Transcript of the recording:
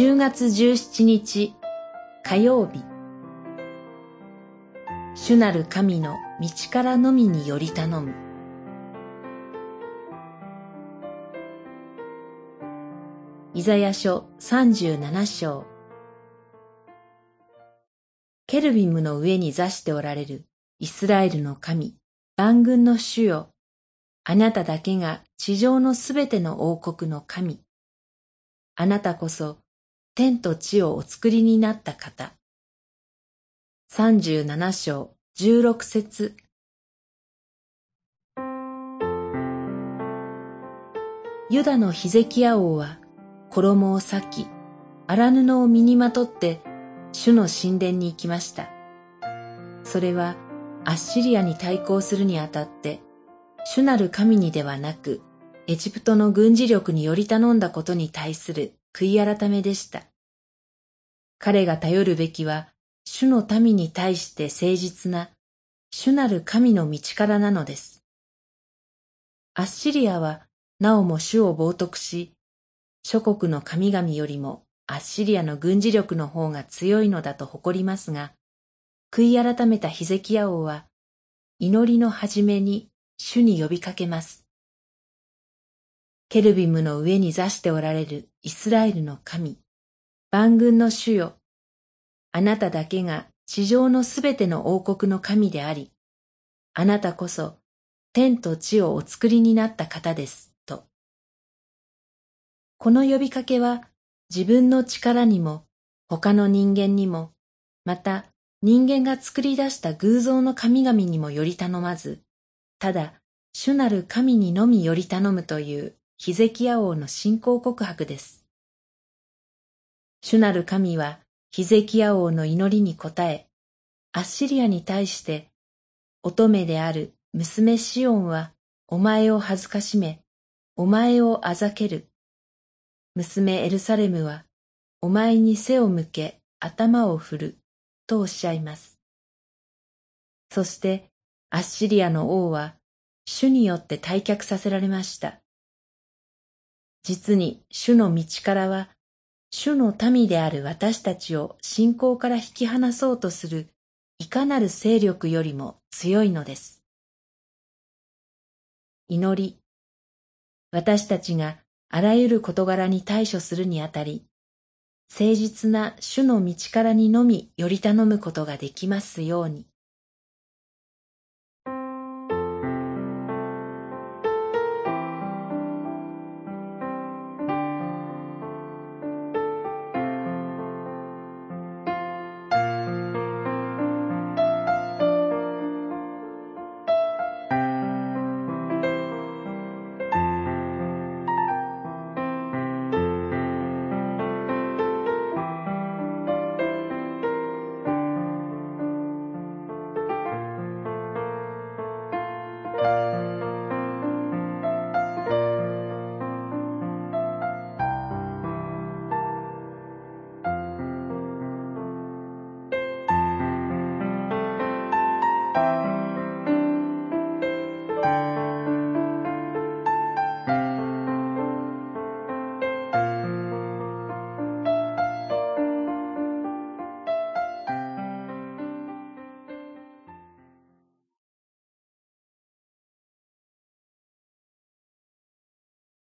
10月17日火曜日主なる神の道からのみにより頼むイザヤ書37章ケルビムの上に座しておられるイスラエルの神、万軍の主よ。あなただけが地上のすべての王国の神。あなたこそ天と地をお作りになった方。三十七章十六節ユダのヒゼキヤ王は衣を裂き、荒布を身にまとって主の神殿に行きました。それはアッシリアに対抗するにあたって主なる神にではなく、エジプトの軍事力により頼んだことに対する悔い改めでした。彼が頼るべきは、主の民に対して誠実な、主なる神の道からなのです。アッシリアは、なおも主を冒涜し、諸国の神々よりもアッシリアの軍事力の方が強いのだと誇りますが、悔い改めたヒゼキヤ王は、祈りの始めに主に呼びかけます。ケルビムの上に座しておられるイスラエルの神、万軍の主よ。あなただけが地上のすべての王国の神であり、あなたこそ天と地をお作りになった方です、と。この呼びかけは自分の力にも他の人間にも、また人間が作り出した偶像の神々にもより頼まず、ただ、主なる神にのみより頼むというヒゼキヤ王の信仰告白です。主なる神はヒゼキヤ王の祈りに応え、アッシリアに対して、乙女である娘シオンはお前を恥ずかしめ、お前をあざける。娘エルサレムはお前に背を向け頭を振るとおっしゃいます。そしてアッシリアの王は主によって退却させられました。実に主の道からは、主の民である私たちを信仰から引き離そうとするいかなる勢力よりも強いのです。祈り。私たちがあらゆる事柄に対処するにあたり、誠実な主の道からにのみより頼むことができますように。